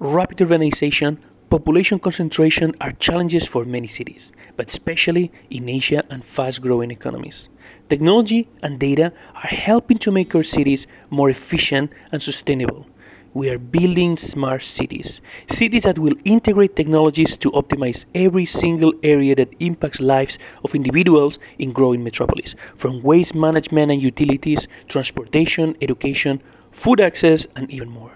rapid urbanization, population concentration are challenges for many cities, but especially in Asia and fast growing economies. Technology and data are helping to make our cities more efficient and sustainable. We are building smart cities, cities that will integrate technologies to optimize every single area that impacts lives of individuals in growing metropolis, from waste management and utilities, transportation, education, food access, and even more.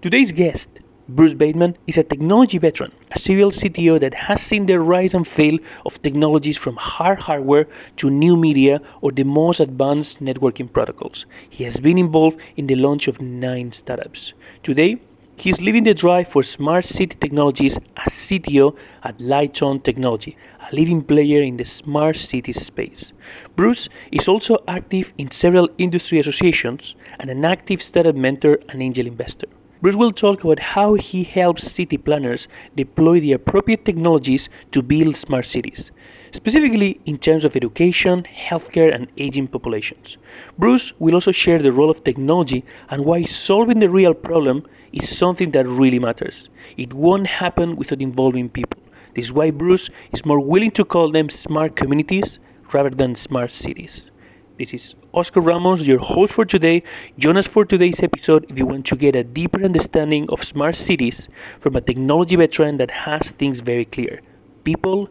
Today's guest Bruce Bateman is a technology veteran, a serial CTO that has seen the rise and fall of technologies from hard hardware to new media or the most advanced networking protocols. He has been involved in the launch of nine startups. Today, he is leading the drive for smart city technologies as CTO at Lite-On Technology, a leading player in the smart city space. Bruce is also active in several industry associations and an active startup mentor and angel investor. Bruce will talk about how he helps city planners deploy the appropriate technologies to build smart cities, specifically in terms of education, healthcare, and aging populations. Bruce will also share the role of technology and why solving the real problem is something that really matters. It won't happen without involving people. This is why Bruce is more willing to call them smart communities rather than smart cities. This is Oscar Ramos, your host for today. Join us for today's episode if you want to get a deeper understanding of smart cities from a technology veteran that has things very clear. People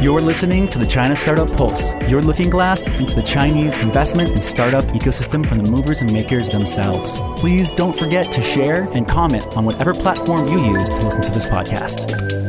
You're listening to the China Startup Pulse, your looking glass into the Chinese investment and startup ecosystem from the movers and makers themselves. Please don't forget to share and comment on whatever platform you use to listen to this podcast.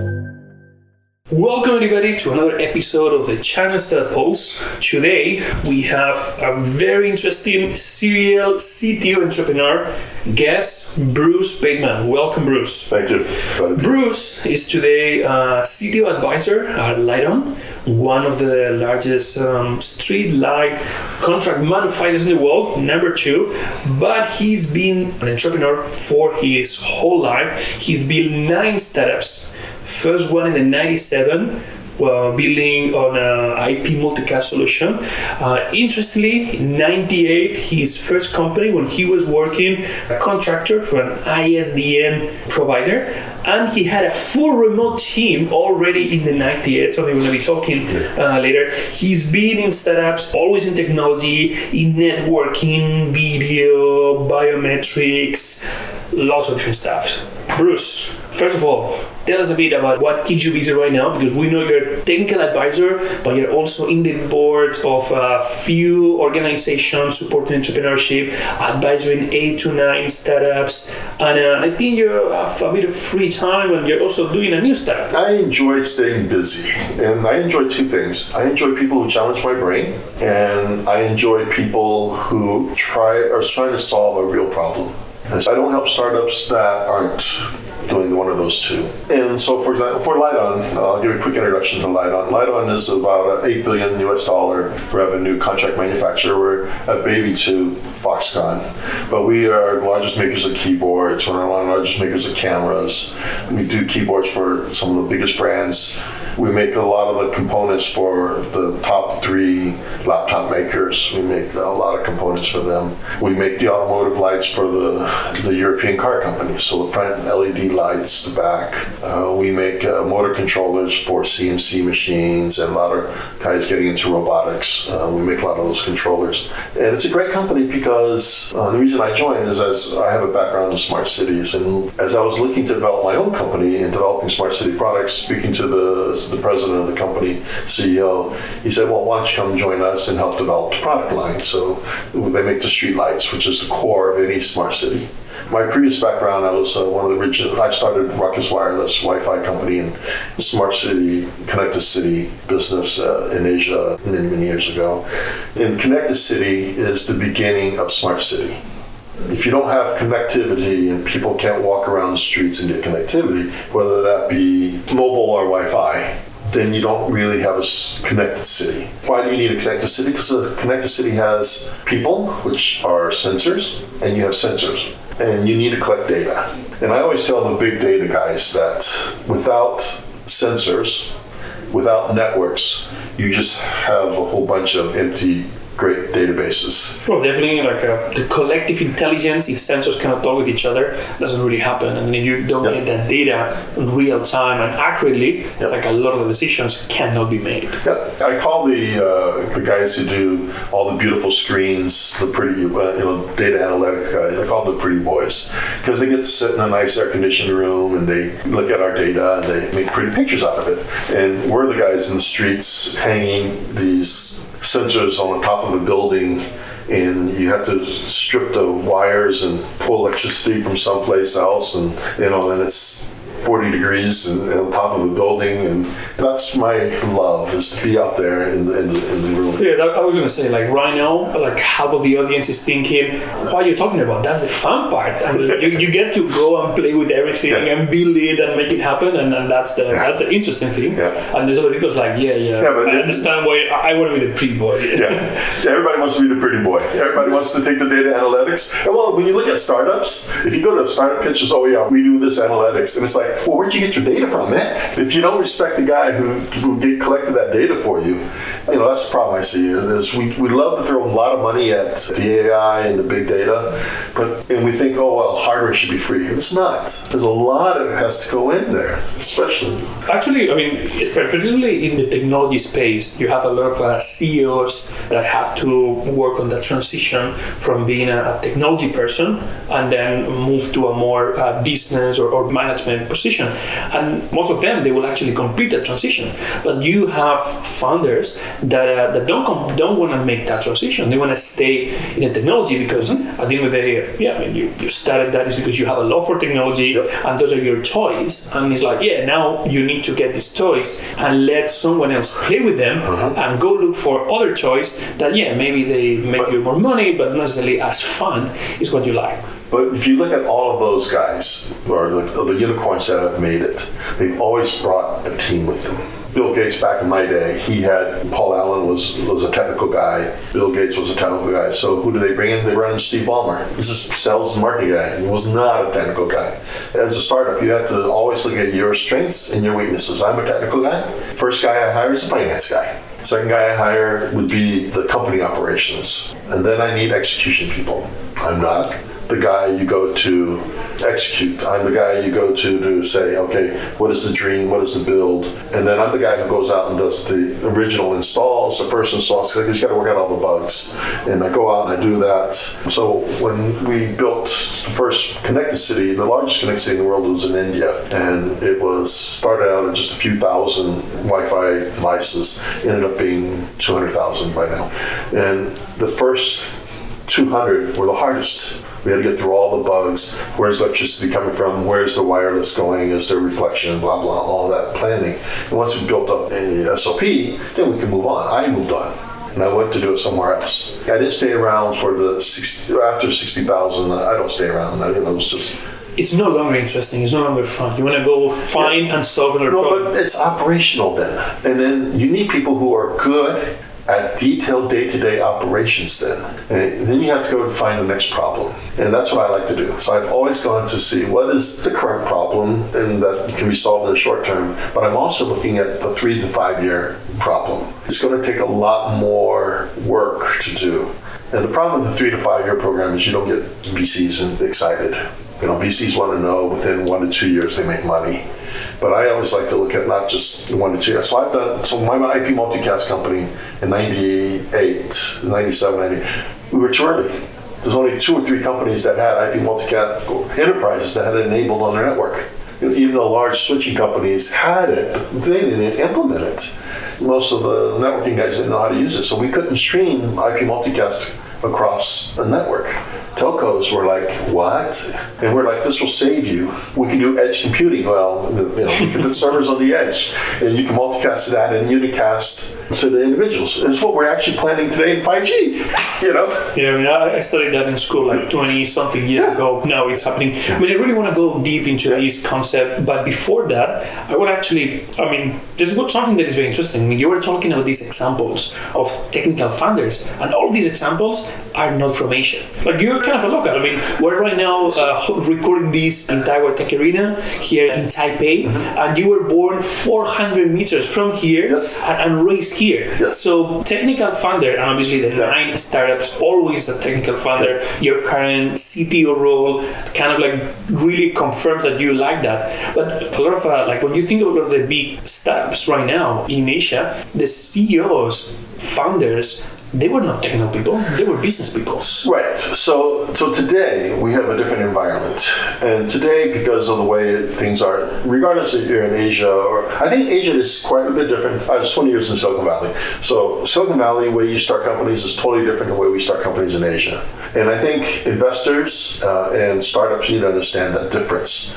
Welcome everybody to another episode of the China Startup Pulse. Today we have a very interesting serial CTO entrepreneur guest, Bruce Bateman. Welcome, Bruce. Thank you. Bruce is today a CTO advisor at Lite-On, one of the largest um, street light contract manufacturers in the world, number two. But he's been an entrepreneur for his whole life. He's built nine startups. First one in the 97, well, building on a IP multicast solution. Uh, interestingly, in 98, his first company, when he was working a contractor for an ISDN provider, and he had a full remote team already in the 98, something we're going to be talking uh, later. He's been in startups, always in technology, in networking, video, biometrics, lots of different stuff. Bruce, first of all, tell us a bit about what keeps you busy right now because we know you're a technical advisor, but you're also in the board of a few organizations supporting entrepreneurship, advising eight to nine startups, and uh, I think you have a bit of free time and you're also doing a new startup. I enjoy staying busy, and I enjoy two things. I enjoy people who challenge my brain, and I enjoy people who try are trying to solve a real problem. I don't help startups that aren't doing one of those two. And so, for example, for Lite-On, uh, I'll give a quick introduction to Lite-On. Lite-On is about an 8 billion US dollar revenue contract manufacturer. We're a baby to Foxconn, but we are the largest makers of keyboards. We're one of the largest makers of cameras. We do keyboards for some of the biggest brands. We make a lot of the components for the top three laptop makers. We make a lot of components for them. We make the automotive lights for the, the European car companies. So the front LED lights, the back. Uh, we make uh, motor controllers for CNC machines and a lot of guys getting into robotics. Uh, we make a lot of those controllers. And it's a great company because uh, the reason I joined is as I have a background in smart cities. And as I was looking to develop my own company and developing smart city products, speaking to the, the president of the company, CEO, he said, well, why don't you come join us and help develop the product line? So they make the street lights, which is the core of any smart city. My previous background, I was uh, one of the original, I started Ruckus Wireless Wi-Fi company and smart city, connected city business uh, in Asia many, many years ago. And connected city is the beginning of smart city. If you don't have connectivity and people can't walk around the streets and get connectivity, whether that be mobile or Wi-Fi, then you don't really have a connected city. Why do you need a connected city? Because a connected city has people, which are sensors, and you have sensors, and you need to collect data. And I always tell the big data guys that without sensors, without networks, you just have a whole bunch of empty, great databases. Well, definitely, like uh, the collective intelligence, if sensors cannot talk with each other, doesn't really happen. And if you don't Yeah. get that data in real time and accurately, Yeah. like a lot of the decisions cannot be made. Yeah, I call the uh, the guys who do all the beautiful screens, the pretty uh, you know data analytics guys. I call them the pretty boys because they get to sit in a nice air conditioned room and they look at our data and they make pretty pictures out of it. And we're the guys in the streets hanging these sensors on the top of a building. And you have to strip the wires and pull electricity from someplace else, and you know, and it's 40 degrees and, and on top of a building, and that's my love is to be out there in the, in the, in the room. Yeah, that, I was gonna say like right now, like half of the audience is thinking, "What are you talking about? That's the fun part. I mean, you, you get to go and play with everything Yeah. and build it and make it happen, and, and that's the that's the interesting thing. Yeah. And there's other people's like, yeah, yeah, Yeah, but I it- understand why I, I want to be the pretty boy. Yeah. everybody wants to be the pretty boy. Everybody wants to take the data analytics. And well, when you look at startups, if you go to a startup pitch, it's oh yeah, we do this analytics, and it's like, well, where'd you get your data from, man? If you don't respect the guy who who did, collected that data for you, you know that's the problem I see. Is we, we love to throw a lot of money at the AI and the big data, but and we think, oh well, hardware should be free. It's not. There's a lot that has to go in there, especially. Actually, I mean, particularly in the technology space, you have a lot of uh, CEOs that have to work on the transition from being a, technology person and then move to a more uh, business or, or management position. And most of them, they will actually complete that transition. But you have founders that, uh, that don't com- don't want to make that transition. They want to stay in the technology because at the end of the day, yeah, I mean, you, you started that is because you have a love for technology Yep. and those are your toys. And it's like, yeah, now you need to get these toys and let someone else play with them and go look for other toys that, yeah, maybe they make you more money, but not necessarily as fun is what you like. But if you look at all of those guys, or the, the unicorns that have made it, they've always brought a team with them. Bill Gates back in my day, he had Paul Allen was was a technical guy. Bill Gates was a technical guy. So who do they bring in? They bring in Steve Ballmer. This is sales and marketing guy. He was not a technical guy. As a startup, you have to always look at your strengths and your weaknesses. I'm a technical guy. First guy I hire is a finance guy. Second guy I hire would be the company operations. And then I need execution people. I'm not the guy you go to execute. I'm the guy you go to to say, okay, what is the dream? What is the build? And then I'm the guy who goes out and does the original installs, the first installs, because he's got to work out all the bugs. And I go out and I do that. So when we built the first connected city, the largest connected city in the world was in India. And it was started out at just a few thousand Wi-Fi devices, ended up being 200,000 by now. And the first 200 were the hardest. We had to get through all the bugs. Where's electricity coming from? Where's the wireless going? Is there reflection? Blah blah. All that planning. And once we built up a SOP, then we can move on. I moved on, and I went to do it somewhere else. I didn't stay around for the 60, after 60,000. I don't stay around. I, you know, it was just It's no longer interesting. It's no longer fun. You want to go find and solve another no, problem. but it's operational then. And then you need people who are good at detailed day-to-day operations then. And then you have to go and find the next problem. And that's what I like to do. So I've always gone to see what is the current problem and that can be solved in the short term. But I'm also looking at the three to five year problem. It's going to take a lot more work to do. And the problem with the three to five year program is you don't get VCs and excited. You know, VCs want to know within one to two years they make money. But I always like to look at not just one to two years. So I've done, so my IP multicast company in 98, 97, 90, we were too early. There's only two or three companies that had IP multicast enterprises that had it enabled on their network. Even the large switching companies had it, they didn't implement it. Most of the networking guys didn't know how to use it, so we couldn't stream IP multicast across a network. Telcos were like, what? And we're like, this will save you. We can do edge computing. Well, you know, can put servers on the edge, and you can multicast that and unicast to the individuals. It's what we're actually planning today in 5G. You know? Yeah, I mean, I studied that in school like 20 something years yeah. ago. Now it's happening. I mean, I really want to go deep into yeah. this concept, but before that, I would actually, I mean, this is something that is very interesting. I mean, you were talking about these examples of technical funders, and all of these examples are not from Asia. Like you're kind of a local. I mean, we're right now uh, recording this in Taiwan Tech Arena here in Taipei, mm-hmm. and you were born 400 meters from here yes. and, and, raised here. Yes. So technical funder, and obviously the nine startups always a technical funder. Your current CTO role kind of like really confirms that you like that. But a lot of uh, like when you think about the big startups right now in Asia, the CEOs, founders they were not technical people. They were business people. Right. So so today we have a different environment. And today because of the way things are regardless if you're in asia or i think asia is quite a bit different. I was 20 years in silicon valley. So silicon valley way you start companies is totally different than the way we start companies in asia. And i think investors uh, and startups need to understand that difference.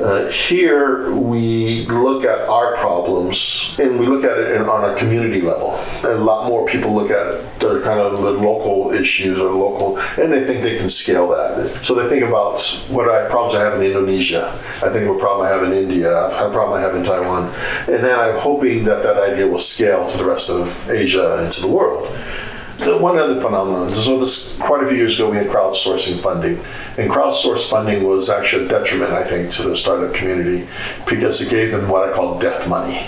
Uh, here we look at our problems and we look at it in, on a community level. And a lot more people look at it they're kind of the local issues or local, and they think they can scale that. So they think about what I problems I have in Indonesia. I think what problem I have in India. What problem I have in Taiwan, and then I'm hoping that that idea will scale to the rest of Asia and to the world. So one other phenomenon. So this quite a few years ago, we had crowdsourcing funding, and crowdsourced funding was actually a detriment, I think, to the startup community because it gave them what I call death money.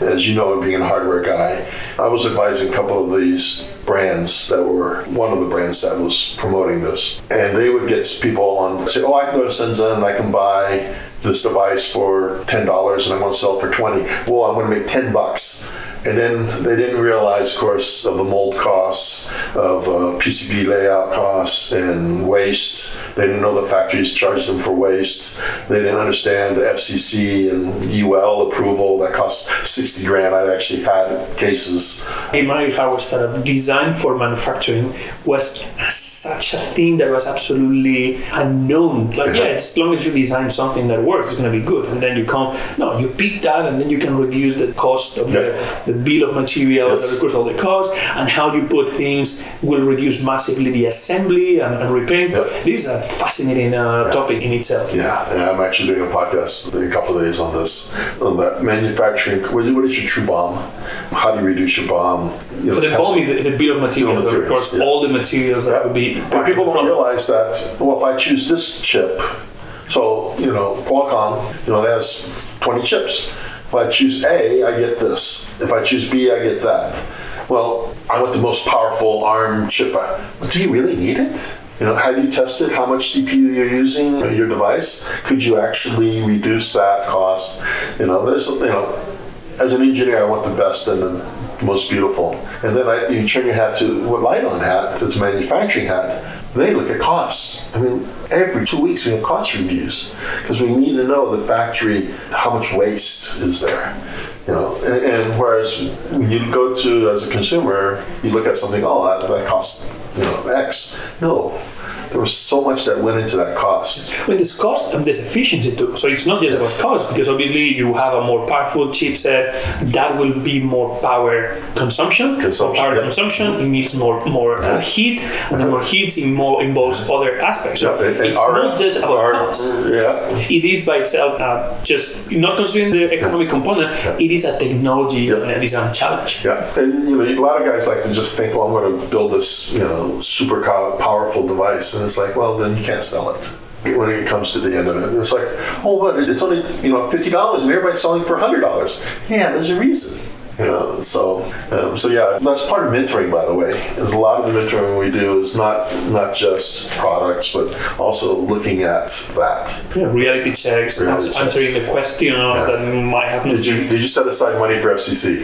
As you know, being a hardware guy, I was advising a couple of these brands that were one of the brands that was promoting this. And they would get people on say, oh, I can go to Shenzhen and I can buy this device for $10 and I want to sell it for 20. Well, I'm going to make 10 bucks and then they didn't realize, of course, of the mold costs, of uh, PCB layout costs, and waste. They didn't know the factories charged them for waste. They didn't understand the FCC and UL approval that costs 60 grand. I've actually had cases. In my if I was startup, design for manufacturing was such a thing that was absolutely unknown. Like, yeah, as long as you design something that works, it's going to be good. And then you come, no, you pick that, and then you can reduce the cost of yeah. the the bill of materials, yes. course, all the costs, and how you put things will reduce massively the assembly and, and repaint. Yep. This is a fascinating uh, yeah. topic in itself. Yeah, yeah, I'm actually doing a podcast in a couple of days on this, on that manufacturing. What is your true BOM? How do you reduce your BOM? You know, so the BOM is, is, a bill of materials, materials of course, yeah. all the materials that would be. But people don't realize that, well, if I choose this chip, so, you know, Qualcomm, you know, has 20 chips if I choose A, I get this. If I choose B, I get that. Well, I want the most powerful ARM chip. But do you really need it? You know, have you tested how much CPU you're using in your device? Could you actually reduce that cost? You know, there's you know, as an engineer, I want the best and the most beautiful. And then I, you turn your hat to what Lite-On hat, to its manufacturing hat. They look at costs. I mean, every two weeks we have cost reviews because we need to know the factory how much waste is there. You know, and, and whereas when you go to as a consumer, you look at something, oh, that, that costs you know X. No, there was so much that went into that cost. When there's cost and there's efficiency too. So it's not just about cost because obviously you have a more powerful chipset that will be more power consumption. Consumption. Power consumption. It needs more more uh, heat, and uh-huh. the more heat it more involves other aspects. So and, and it's our, not just about our, cost. Yeah. It is by itself uh, just not considering the economic component. Yeah. It is a technology yeah. design challenge. Yeah, and you know a lot of guys like to just think, well, I'm going to build this you know super powerful device and it's like, well, then you can't sell it when it comes to the end of it. And it's like, oh, but it's only you know fifty dollars, and everybody's selling for hundred dollars. Yeah, there's a reason. You know, so um, so yeah, that's part of mentoring, by the way. Is a lot of the mentoring we do is not not just products, but also looking at that. Yeah, reality checks, reality answering checks. the questions yeah. that might have. Did you did you set aside money for FCC?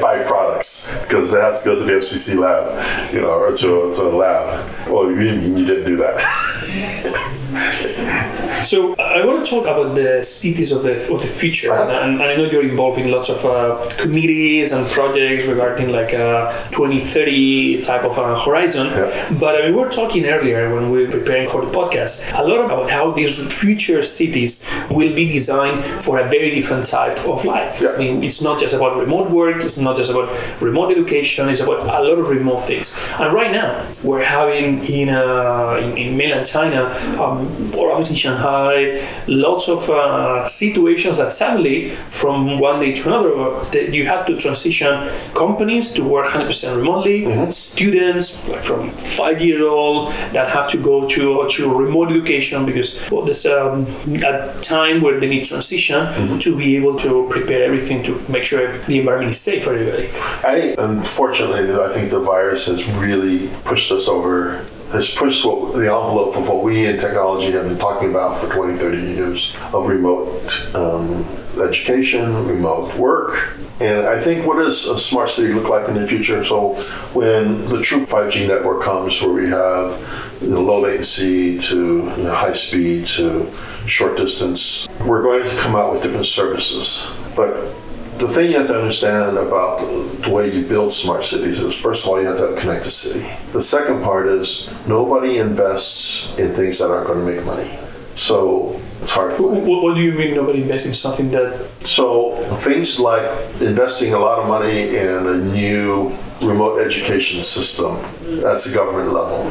Five products because it has to go to the FCC lab, you know, or to, to a lab. Well, you, you didn't do that. So I want to talk about the cities of the of the future, and, and I know you're involved in lots of uh, committees and projects regarding like a 2030 type of uh, horizon. Yeah. But I mean, we were talking earlier when we were preparing for the podcast a lot about how these future cities will be designed for a very different type of life. Yeah. I mean, it's not just about remote work, it's not just about remote education, it's about a lot of remote things. And right now, we're having in uh, in, in mainland China, um, or obviously in Shanghai, lots of uh, situations that suddenly, from one day to another, that you have to transition companies to work 100% remotely. Students, like from five years old, that have to go to to remote education because well, there's um, a time where they need transition to be able to prepare everything to make sure the environment is safe for everybody. I unfortunately, I think the virus has really pushed us over. Has pushed what, the envelope of what we in technology have been talking about for 20, 30 years of remote um, education, remote work. And I think what does a smart city look like in the future? So when the true 5G network comes, where we have you know, low latency to you know, high speed to short distance, we're going to come out with different services. But the thing you have to understand about the way you build smart cities is first of all you have to connect the city. The second part is nobody invests in things that aren't going to make money. So it's hard What, what do you mean nobody invests in something that so things like investing a lot of money in a new remote education system that's a government level.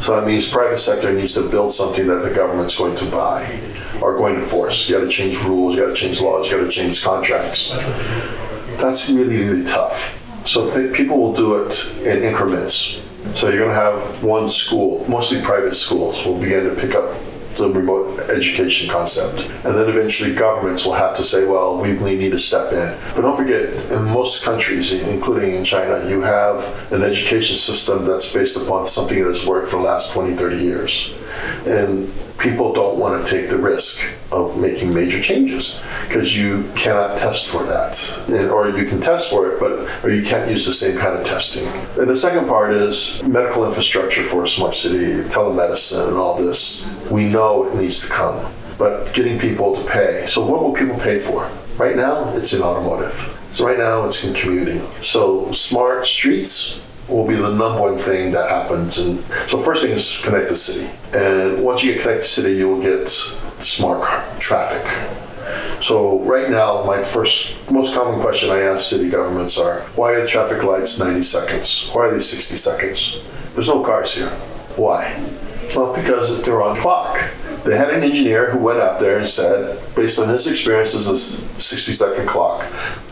So that means private sector needs to build something that the government's going to buy or going to force. You got to change rules you got to change laws you got to change contracts. That's really really tough. So th- people will do it in increments. So you're going to have one school mostly private schools will begin to pick up the remote education concept. And then eventually governments will have to say, well, we need to step in. But don't forget, in most countries, including in China, you have an education system that's based upon something that has worked for the last 20, 30 years. And people don't want to take the risk of making major changes because you cannot test for that. And, or you can test for it, but or you can't use the same kind of testing. And the second part is medical infrastructure for a smart city, telemedicine, and all this. We know it needs to come, but getting people to pay. So what will people pay for? Right now, it's in automotive. So right now, it's in commuting. So smart streets will be the number one thing that happens. And so first thing is connect the city. And once you get connect the city, you will get smart traffic. So right now, my first, most common question I ask city governments are, why are the traffic lights 90 seconds? Why are they 60 seconds? There's no cars here. Why? Well, because they're on clock. They had an engineer who went out there and said, based on his experience, this is a 60 second clock.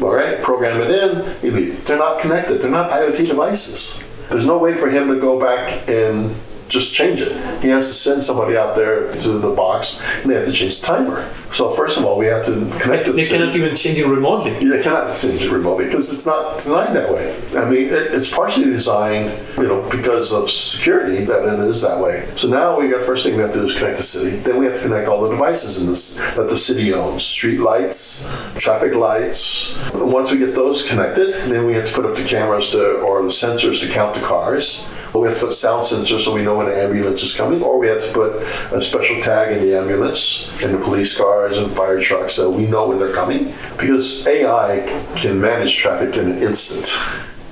All right, program it in, you leave. They're not connected, they're not IoT devices. There's no way for him to go back and just change it. He has to send somebody out there to the box and they have to change the timer. So, first of all, we have to connect to the they city. cannot even change it remotely? You cannot change it remotely because it's not designed that way. I mean, it, it's partially designed, you know, because of security that it is that way. So now we got first thing we have to do is connect the city. Then we have to connect all the devices in this that the city owns: street lights, traffic lights. Once we get those connected, then we have to put up the cameras to or the sensors to count the cars. But we have to put sound sensors so we know when an ambulance is coming, or we have to put a special tag in the ambulance, in the police cars and fire trucks so we know when they're coming. Because AI can manage traffic in an instant.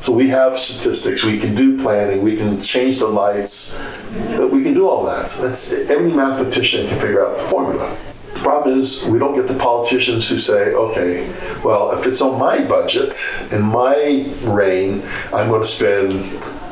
So we have statistics, we can do planning, we can change the lights, we can do all that. That's every mathematician can figure out the formula. The problem is we don't get the politicians who say, okay, well, if it's on my budget, in my reign, I'm going to spend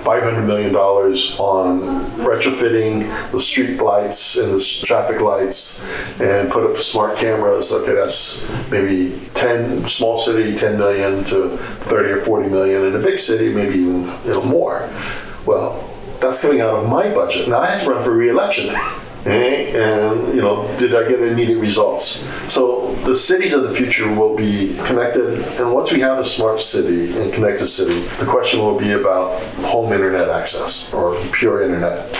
$500 million on retrofitting the street lights and the traffic lights and put up smart cameras. Okay, that's maybe 10, small city, 10 million to 30 or 40 million. In a big city, maybe even you know, more. Well, that's coming out of my budget. Now I have to run for re-election. And you know, did I get immediate results? So the cities of the future will be connected, and once we have a smart city and connected city, the question will be about home internet access or pure internet,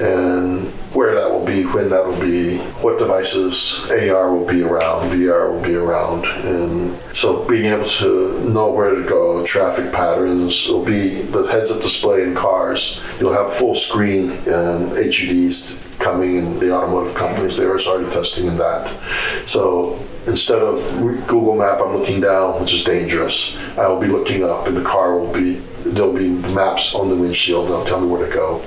and where that will be, when that will be, what devices, AR will be around, VR will be around, and so being able to know where to go, traffic patterns will be the heads-up display in cars. You'll have full screen and HUDs coming in the automotive companies. They were already testing in that. So instead of Google Map, I'm looking down, which is dangerous. I will be looking up, and the car will be there'll be maps on the windshield. They'll tell me where to go.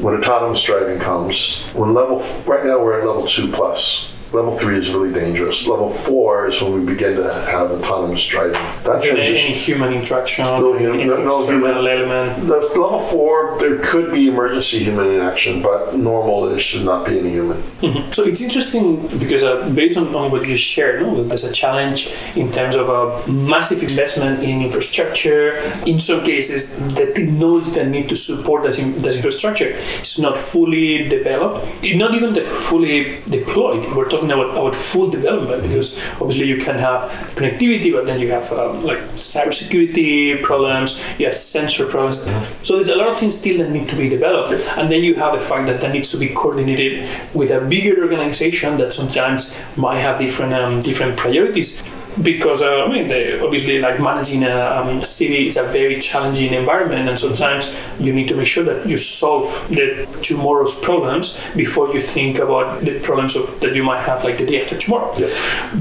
When autonomous driving comes, when level right now we're at level two plus. Level three is really dangerous. Level four is when we begin to have autonomous driving. That any human interaction, no, human, no, no human element. That's level four. There could be emergency human interaction, but normal there should not be any human. Mm-hmm. So it's interesting because uh, based on, on what you shared, no, there's a challenge in terms of a massive investment in infrastructure. In some cases, the technology that need to support that, in, that infrastructure is not fully developed, not even the fully deployed. We're talking talking about, about full development because obviously you can have connectivity, but then you have um, like cybersecurity problems, you have sensor problems. Mm-hmm. So there's a lot of things still that need to be developed, and then you have the fact that that needs to be coordinated with a bigger organization that sometimes might have different um, different priorities because uh, I mean, they, obviously, like managing a um, city is a very challenging environment, and sometimes you need to make sure that you solve the tomorrow's problems before you think about the problems of that you might have like the day after tomorrow. Yeah.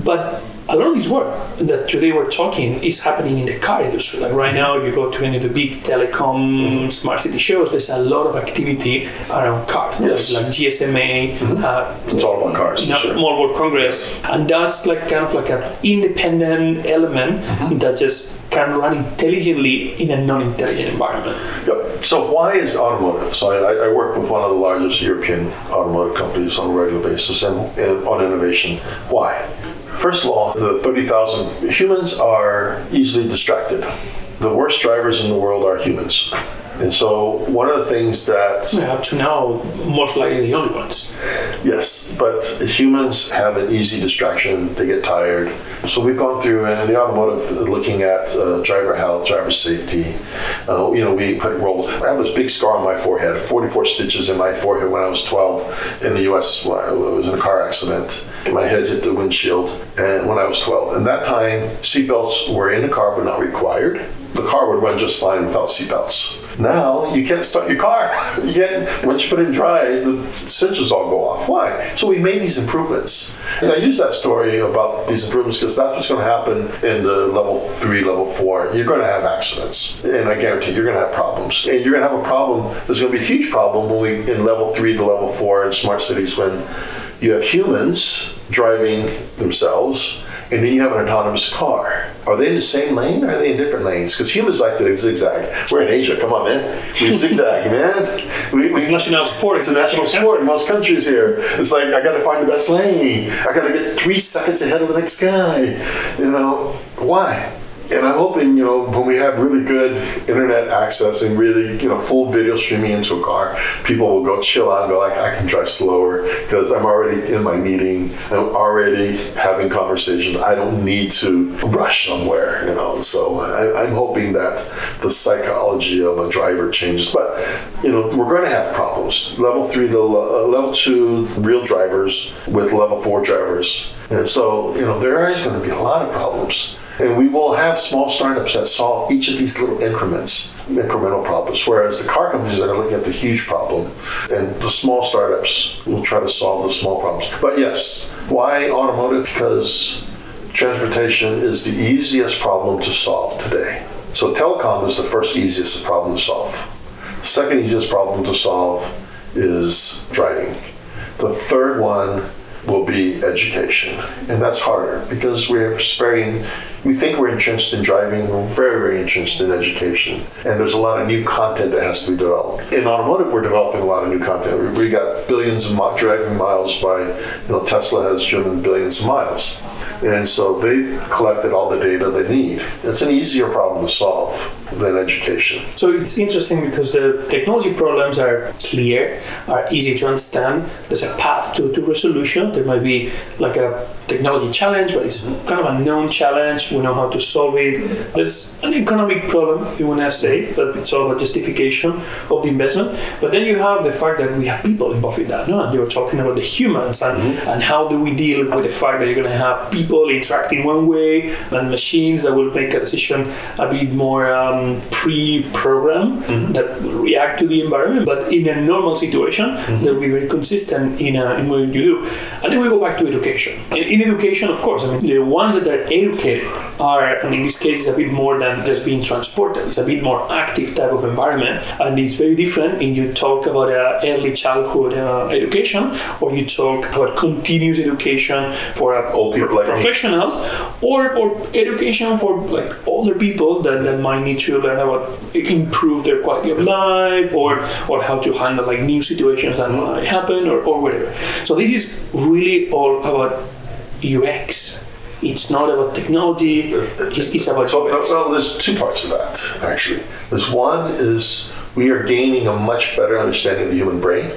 But a lot of this work that today we're talking is happening in the car industry. Like right now, you go to any of the big telecom mm-hmm. smart city shows, there's a lot of activity around cars. Yes. Like GSMA. Mm-hmm. Uh, it's all about cars. Sure. Mobile World Congress, and that's like kind of like an independent element mm-hmm. that just can run intelligently in a non-intelligent environment. Yep. So why is automotive? So I, I work with one of the largest European automotive companies on a regular basis and, and on innovation. Why? First of all, the 30,000 humans are easily distracted. The worst drivers in the world are humans. And so one of the things that yeah, up to now, most likely the only ones. Yes, but humans have an easy distraction. They get tired. So we've gone through in the automotive looking at uh, driver health, driver safety. Uh, you know, we put roll. I have this big scar on my forehead, 44 stitches in my forehead when I was 12 in the U.S. I was in a car accident. My head hit the windshield, and when I was 12. And that time, seatbelts were in the car but not required the car would run just fine without seatbelts. Now you can't start your car. Yet once you put it in drive, the sensors all go off. Why? So we made these improvements. And I use that story about these improvements because that's what's going to happen in the level three, level four. You're going to have accidents, and I guarantee you're going to have problems. And you're going to have a problem. There's going to be a huge problem when we in level three to level four in smart cities when you have humans driving themselves and then you have an autonomous car. Are they in the same lane or are they in different lanes? Because humans like to zigzag. We're in Asia. Come on, man. We zigzag, man. We, we, it's national sport. It's a national sport in most countries here. It's like I got to find the best lane. I got to get three seconds ahead of the next guy. You know why? And I'm hoping, you know, when we have really good internet access and really, you know, full video streaming into a car, people will go chill out and go, like, I can drive slower because I'm already in my meeting. I'm already having conversations. I don't need to rush somewhere, you know. So I, am hoping that the psychology of a driver changes. But, you know, we're going to have problems. Level three to uh, level two, real drivers with level four drivers. And so, you know, there is going to be a lot of problems. And we will have small startups that solve each of these little increments, incremental problems, whereas the car companies are looking at the huge problem, and the small startups will try to solve the small problems. But yes, why automotive? Because transportation is the easiest problem to solve today. So telecom is the first easiest problem to solve. The second easiest problem to solve is driving. The third one will be education. And that's harder because we're sparing, we think we're interested in driving, we're very, very interested in education. And there's a lot of new content that has to be developed. In automotive, we're developing a lot of new content. We've got billions of driving miles by, you know, Tesla has driven billions of miles. And so they've collected all the data they need. It's an easier problem to solve than education. So it's interesting because the technology problems are clear, are easy to understand. There's a path to, to resolution. There might be like a technology challenge, but it's kind of a known challenge we know how to solve it. That's an economic problem, if you want to say, but it's all about justification of the investment. But then you have the fact that we have people involved in that. No? And you're talking about the humans and, mm-hmm. and how do we deal with the fact that you're going to have people interacting one way and machines that will make a decision a bit more um, pre-programmed mm-hmm. that react to the environment. But in a normal situation, mm-hmm. they'll be very consistent in, uh, in what you do. And then we go back to education. In, in education, of course, I mean, the ones that are educated are, and in this case, it's a bit more than just being transported. It's a bit more active type of environment, and it's very different when you talk about uh, early childhood uh, education or you talk about continuous education for a Old people like professional or, or education for like older people that, that might need to learn about improve their quality of life or or how to handle like new situations that might happen or, or whatever. So this is really all about UX it's not about technology. It's, it's about so, well, there's two parts of that actually. There's one is we are gaining a much better understanding of the human brain,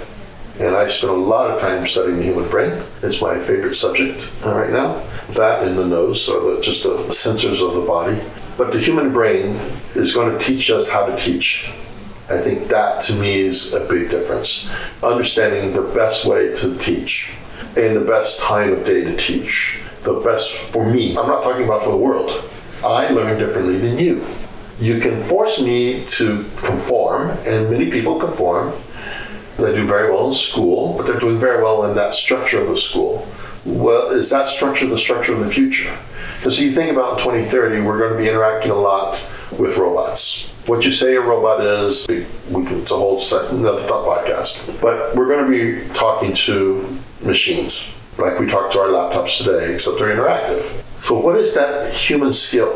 and I spend a lot of time studying the human brain. It's my favorite subject uh, right now. That and the nose, or the, just the sensors of the body. But the human brain is going to teach us how to teach. I think that to me is a big difference. Understanding the best way to teach and the best time of day to teach the best for me. I'm not talking about for the world. I learn differently than you. You can force me to conform, and many people conform. They do very well in school, but they're doing very well in that structure of the school. Well, is that structure the structure of the future? Because you think about 2030, we're going to be interacting a lot with robots. What you say a robot is, it's a whole set, another podcast. But we're going to be talking to machines like we talk to our laptops today, except they're interactive. So, what is that human skill?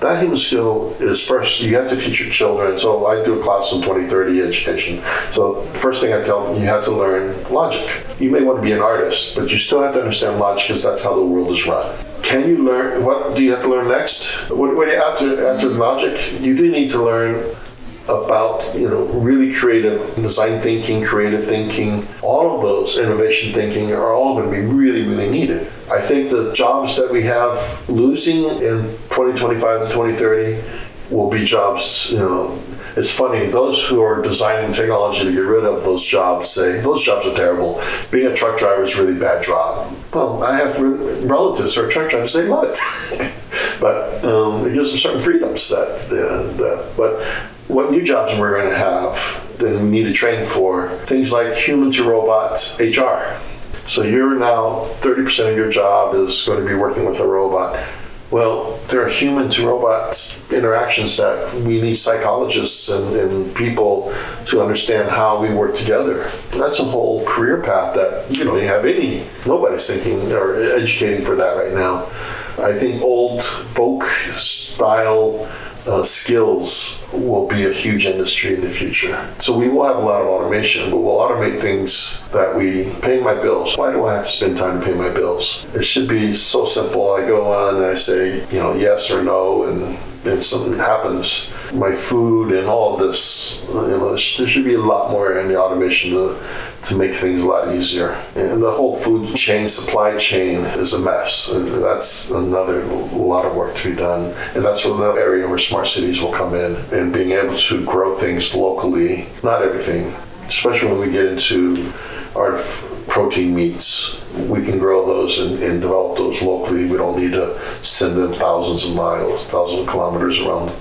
That human skill is first, you have to teach your children. So, I do a class in 2030 education. So, first thing I tell them, you have to learn logic. You may want to be an artist, but you still have to understand logic because that's how the world is run. Can you learn? What do you have to learn next? What, what after after logic? You do need to learn about you know really creative design thinking, creative thinking, all of those innovation thinking are all going to be really really needed. I think the jobs that we have losing in 2025 to 2030 will be jobs you know. It's funny those who are designing technology to get rid of those jobs say those jobs are terrible. Being a truck driver is a really bad job well i have relatives are truck drivers they love it but um, it gives them certain freedoms that, uh, that but what new jobs we're going to have that we need to train for. Things like human to robot HR. So you're now 30% of your job is going to be working with a robot. Well, there are human to robot interactions that we need psychologists and, and, people to understand how we work together. That's a whole career path that you don't have any, nobody's thinking or educating for that right now. I think old folk style uh, skills will be a huge industry in the future. So we will have a lot of automation, but we'll automate things that we pay my bills. Why do I have to spend time to pay my bills? It should be so simple. I go on and I say, you know, yes or no, and then something happens. My food and all of this, you know, there should be a lot more in the automation to, to make things a lot easier. And the whole food chain, supply chain is a mess. And that's another lot of work to be done. And that's another area where smart cities will come in and being able to grow things locally. Not everything, especially when we get into our protein meats. We can grow those and, and, develop those locally. We don't need to send them thousands of miles, thousands of kilometers around.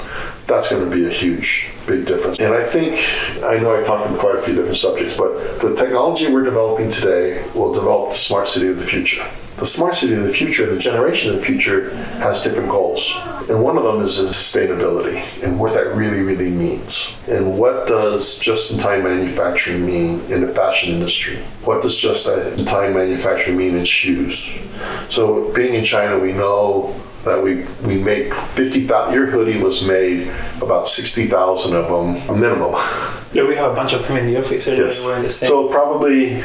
That's going to be a huge, big difference. And I think, I know I talked about quite a few different subjects, but the technology we're developing today will develop the smart city of the future the smart city of the future, the generation of the future, has different goals. And one of them is sustainability and what that really, really means. And what does just in time manufacturing mean in the fashion industry? What does just time manufacturing mean in shoes? So, being in China, we know that we we make 50,000 your hoodie was made about 60,000 of them minimum yeah we have a bunch of them in the office yes. so probably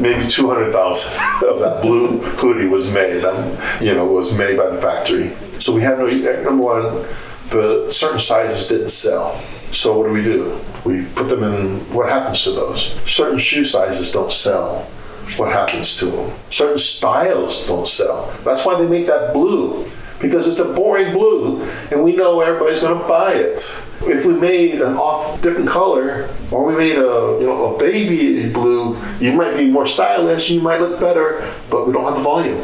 maybe 200,000 of that blue hoodie was made, um, you know, was made by the factory. So we have no, number one, the certain sizes didn't sell. So what do we do? We put them in, what happens to those? Certain shoe sizes don't sell. What happens to them? Certain styles don't sell. That's why they make that blue because it's a boring blue and we know everybody's going to buy it. If we made an off different color or we made a you know a baby blue, you might be more stylish, you might look better, but we don't have the volume.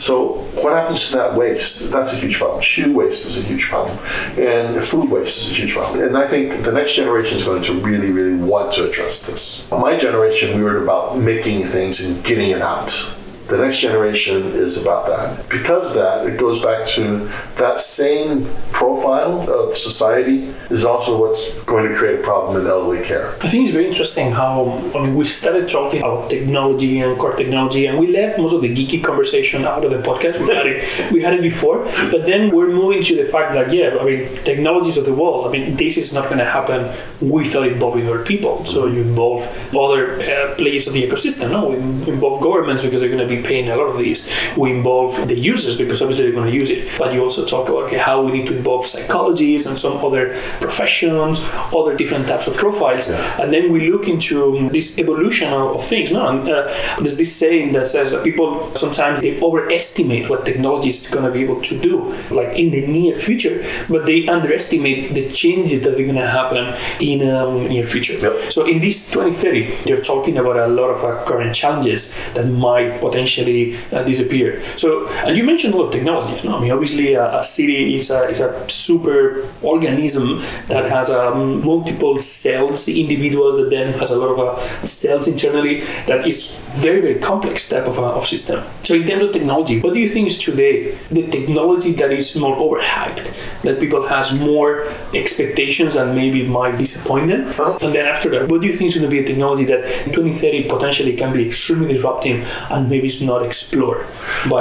So what happens to that waste? That's a huge problem. Shoe waste is a huge problem, and food waste is a huge problem. And I think the next generation is going to really, really want to address this. My generation, we were about making things and getting it out. The next generation is about that. Because that, it goes back to that same profile of society is also what's going to create a problem in elderly care. I think it's very interesting how I mean we started talking about technology and core technology, and we left most of the geeky conversation out of the podcast. We had it, we had it before, but then we're moving to the fact that yeah, I mean technologies of the world. I mean this is not going to happen without involving other people. So you involve other uh, players of the ecosystem. No, we involve governments because they're going to be paying a lot of these. We involve the users because obviously they're going to use it. But you also talk about okay, how we need to involve psychologists and some other professions, other different types of profiles, yeah. and then we look into this evolution of, of things. No, and, uh, there's this saying that says that people sometimes they overestimate what technology is going to be able to do, like in the near future, but they underestimate the changes that are going to happen in um, near future. Yep. So in this 2030, they're talking about a lot of uh, current challenges that might potentially uh, disappear. So, and you mentioned a lot of technologies. No? I mean, obviously, a, a city is a, is a super organism that has um, multiple cells, individuals that then has a lot of uh, cells internally that is very, very complex type of, uh, of system. So in terms of technology, what do you think is today the technology that is more overhyped, that people has more expectations and maybe might disappoint them? And then after that, what do you think is going to be a technology that in 2030 potentially can be extremely disruptive and maybe not explored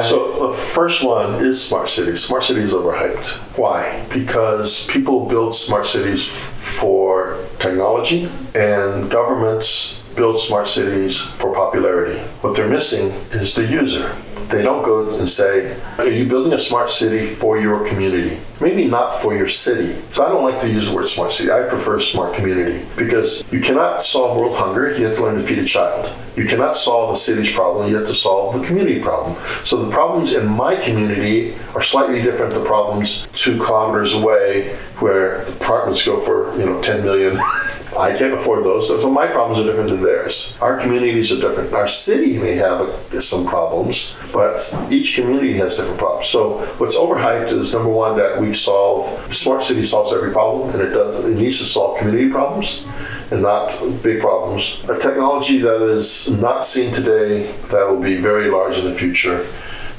So the first one is smart cities. Smart cities overhyped. Why? Because people build smart cities for technology and governments build smart cities for popularity. What they're missing is the user. They don't go and say, Are you building a smart city for your community? Maybe not for your city. So I don't like to use the word smart city. I prefer smart community because you cannot solve world hunger, you have to learn to feed a child. You cannot solve a city's problem, you have to solve the community problem. So the problems in my community are slightly different than problems two kilometers away where the apartments go for, you know, 10 million. I can't afford those. So my problems are different than theirs. Our communities are different. Our city may have a, some problems, but each community has different problems. So what's overhyped is number one that we solve. Smart city solves every problem, and it does. It needs to solve community problems and not big problems. A technology that is not seen today that will be very large in the future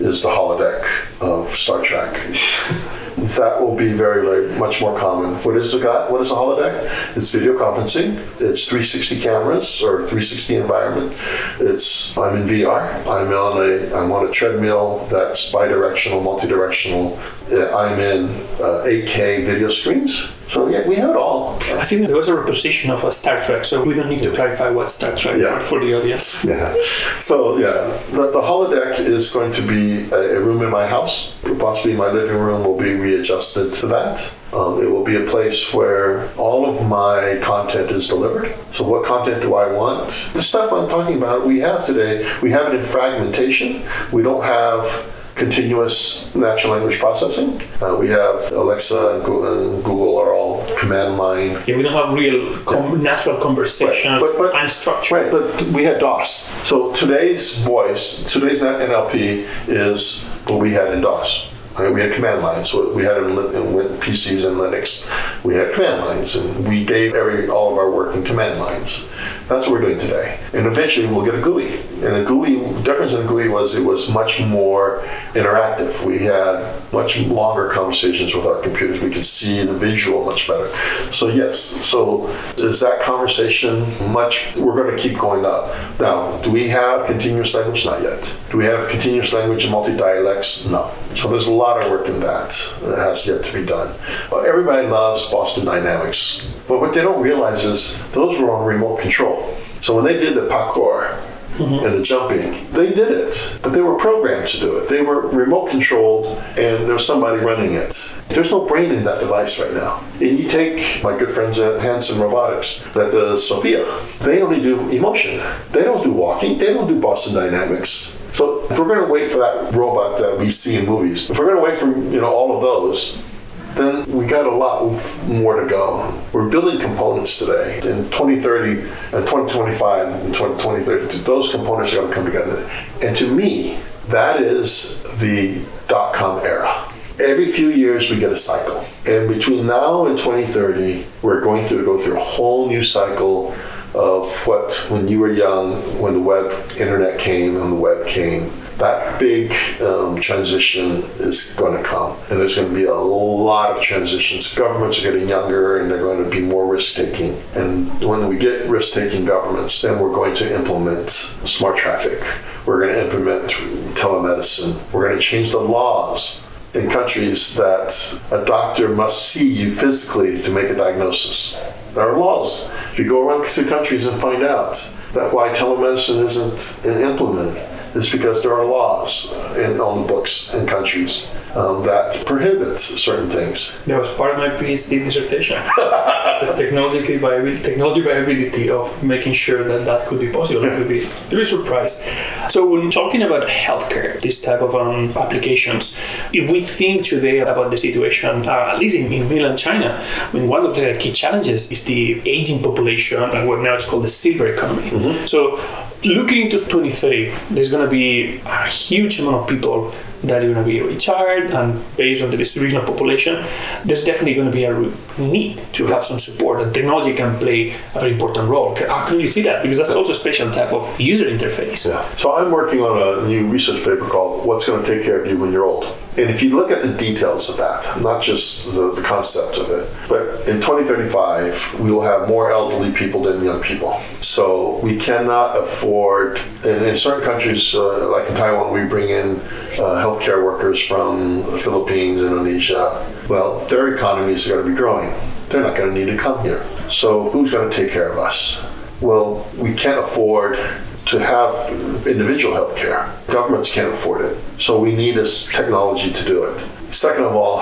is the holodeck of Star Trek. that will be very, very much more common. What is a what is a holodeck? It's video conferencing. It's 360 cameras or 360 environment. It's I'm in VR. I'm on a I'm on a treadmill that's bidirectional, multi-directional. I'm in uh, 8K video screens. So yeah, we have it all. I think there was a reposition of a Star Trek, so we don't need to clarify what Star Trek Yeah. for the audience. Yeah. So yeah, the, the holodeck is going to be a, a room in my house. Possibly my living room will be readjusted to that. Um, it will be a place where all of my content is delivered. So what content do I want? The stuff I'm talking about, we have today. We have it in fragmentation. We don't have continuous natural language processing. Uh, we have Alexa and Google, are all command line. Yeah, we don't have real com- natural conversations Right, but- but- and structure. Right, but we had DOS. So today's voice, today's NLP is what we had in DOS. Mean, we had command lines. So we had in PCs and Linux, we had command lines, and we gave every all of our work in command lines. That's what we're doing today. And eventually we'll get a GUI. And the GUI difference in the GUI was it was much more interactive. We had much longer conversations with our computers. We could see the visual much better. So yes, so is that conversation much? We're going to keep going up. Now, do we have continuous language? Not yet. Do we have continuous language and multi dialects? No. So there's a lot of work in that that has yet to be done. Everybody loves Boston Dynamics, but what they don't realize is those were on remote control. So when they did the parkour, mm-hmm. and the jumping. They did it, but they were programmed to do it. They were remote controlled, and there was somebody running it. There's no brain in that device right now. And you take my good friends at Hanson Robotics that does Sophia. They only do emotion. They don't do walking. They don't do Boston Dynamics. So if we're going to wait for that robot that we see in movies, if we're going to wait for you know all of those, then we got a lot more to go. We're building components today. In 2030 and 2025 and 2030, those components are going to come together. And to me, that is the dot com era. Every few years we get a cycle. And between now and 2030, we're going to go through a whole new cycle of what when you were young, when the web internet came and the web came, that big um, transition is going to come. And there's going to be a lot of transitions. Governments are getting younger and they're going to be more risk taking. And when we get risk taking governments, then we're going to implement smart traffic. We're going to implement telemedicine. We're going to change the laws in countries that a doctor must see you physically to make a diagnosis. There are laws. If you go around to countries and find out that why telemedicine isn't implemented, is because there are laws in, on the books in countries um, that prohibit certain things. That was part of my PhD dissertation. the technology viability, technology viability of making sure that that could be possible. It would be really surprised. So when talking about healthcare, this type of um, applications, if we think today about the situation, uh, at least in, in mainland China, I mean, one of the key challenges is the aging population and what now it's called the silver economy. Mm-hmm. So looking into 2030, there's going to be a huge amount of people that are going to be retired, and based on the distribution of population, there's definitely going to be a need to have some support, and technology can play a very important role. How can you see that? Because that's also a special type of user interface. Yeah. So I'm working on a new research paper called "What's Going to Take Care of You When You're Old." And if you look at the details of that, not just the, the concept of it, but in 2035, we will have more elderly people than young people. So we cannot afford, and in certain countries, uh, like in Taiwan, we bring in uh, healthcare workers from the Philippines, Indonesia. Well, their economies are going to be growing. They're not going to need to come here. So who's going to take care of us? Well, we can't afford to have individual health care. Governments can't afford it. So we need this technology to do it. Second of all,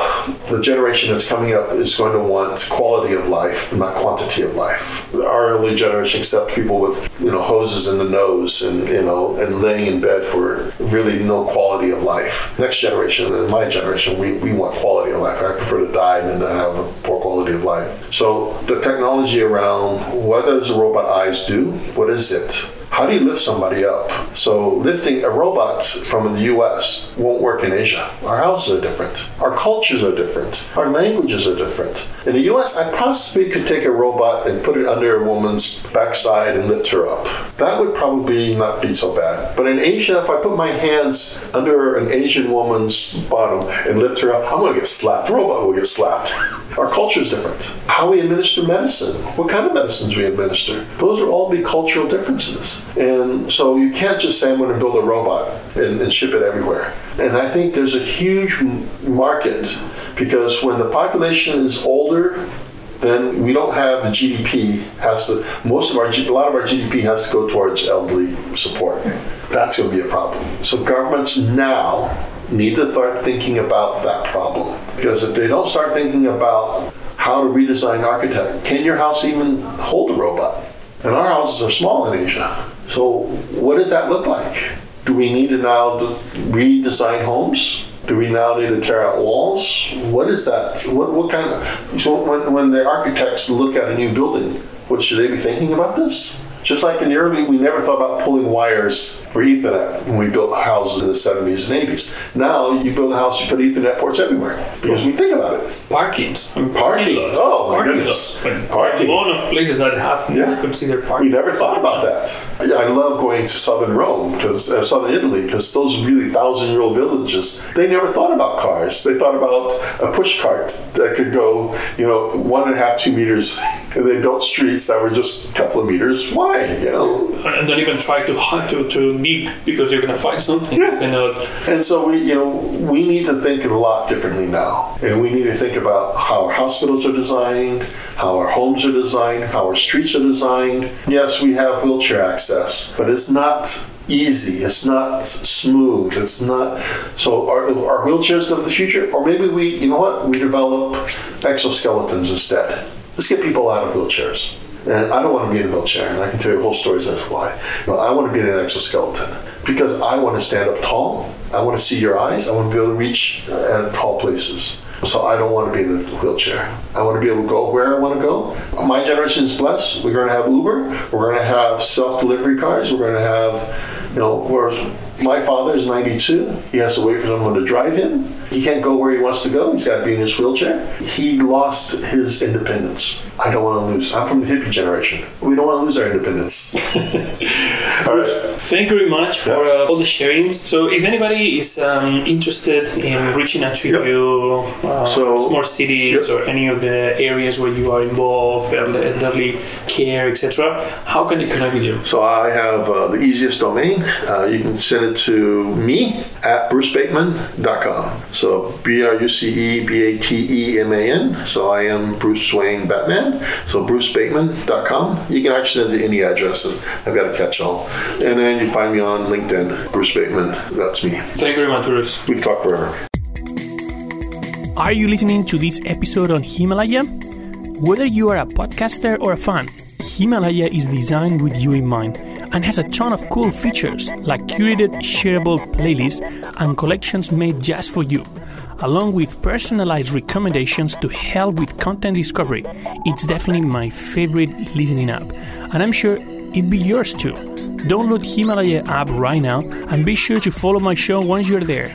the generation that's coming up is going to want quality of life, not quantity of life. Our early generation accept people with, you know, hoses in the nose and, you know, and laying in bed for really no quality of life. Next generation and my generation, we, we want quality of life. I prefer to die than to have a poor quality of life. So the technology around what does robot eyes do? What is it? how do you lift somebody up? So lifting a robot from the U.S. won't work in Asia. Our houses are different. Our cultures are different. Our languages are different. In the U.S., I possibly could take a robot and put it under a woman's backside and lift her up. That would probably not be so bad. But in Asia, if I put my hands under an Asian woman's bottom and lift her up, I'm going to get slapped. The robot will get slapped. Our culture is different. How we administer medicine, what kind of medicines we administer, those are all be cultural differences. And so you can't just say, I'm going to build a robot and, and ship it everywhere. And I think there's a huge market because when the population is older, then we don't have the GDP has to most of our a lot of our GDP has to go towards elderly support. That's going to be a problem. So governments now need to start thinking about that problem because if they don't start thinking about how to redesign architect, can your house even hold a robot? And our houses are small in Asia. So what does that look like? Do we need to now redesign homes? Do we now need to tear out walls? What is that? What, what kind of so when, when the architects look at a new building, what should they be thinking about this? Just like in the early, we never thought about pulling wires for Ethernet when we built houses in the 70s and 80s. Now you build a house, you put Ethernet ports everywhere because we think about it. Parkings. Mean, parking. Oh my parking goodness. Parking. A lot of places that have never yeah. considered parking. We never thought about that. Yeah, I love going to southern Rome, because uh, southern Italy, because those really thousand-year-old villages, they never thought about cars. They thought about a push cart that could go, you know, one and a half, two meters And they built streets that were just a couple of meters wide, you know. And don't even try to hunt to, to dig because you're gonna find something. Yeah. You know. And so we, you know, we need to think a lot differently now, and we need to think about how our hospitals are designed, how our homes are designed, how our streets are designed. Yes, we have wheelchair access, but it's not easy. It's not smooth. It's not. So are, are wheelchairs of the future, or maybe we, you know what, we develop exoskeletons instead. Let's get people out of wheelchairs. And I don't want to be in a wheelchair, and I can tell you whole stories as why. But I want to be in an exoskeleton because I want to stand up tall. I want to see your eyes. I want to be able to reach uh, at tall places. So I don't want to be in a wheelchair. I want to be able to go where I want to go. My generation is blessed. We're going to have Uber. We're going to have self-delivery cars. We're going to have, you know, whereas my father is 92. He has to wait for someone to drive him. He can't go where he wants to go. He's got to be in his wheelchair. He lost his independence. I don't want to lose. I'm from the hippie generation. We don't want to lose our independence. All right. Thank you very much for uh, all the sharing. So, if anybody is um, interested in reaching out to Yep. you, uh, So- small cities Yep. or any of the areas where you are involved, elder- elderly care, etc., how can they connect with you? So I have uh, the easiest domain. Uh, you can send it to me at brucebateman.com. So B R U C E B A T E M A N. So I am Bruce Wayne Batman. So brucebateman.com. You can actually send to any address. I've got a catch-all. And then you find me on LinkedIn, Bruce Bateman. That's me. Thank you very much, Bruce. We can talk forever. Are you listening to this episode on Himalaya? Whether you are a podcaster or a fan, Himalaya is designed with you in mind and has a ton of cool features like curated, shareable playlists and collections made just for you, along with personalized recommendations to help with content discovery. It's definitely my favorite listening app, and I'm sure it'd be yours too. Download Himalaya app right now and be sure to follow my show once you're there.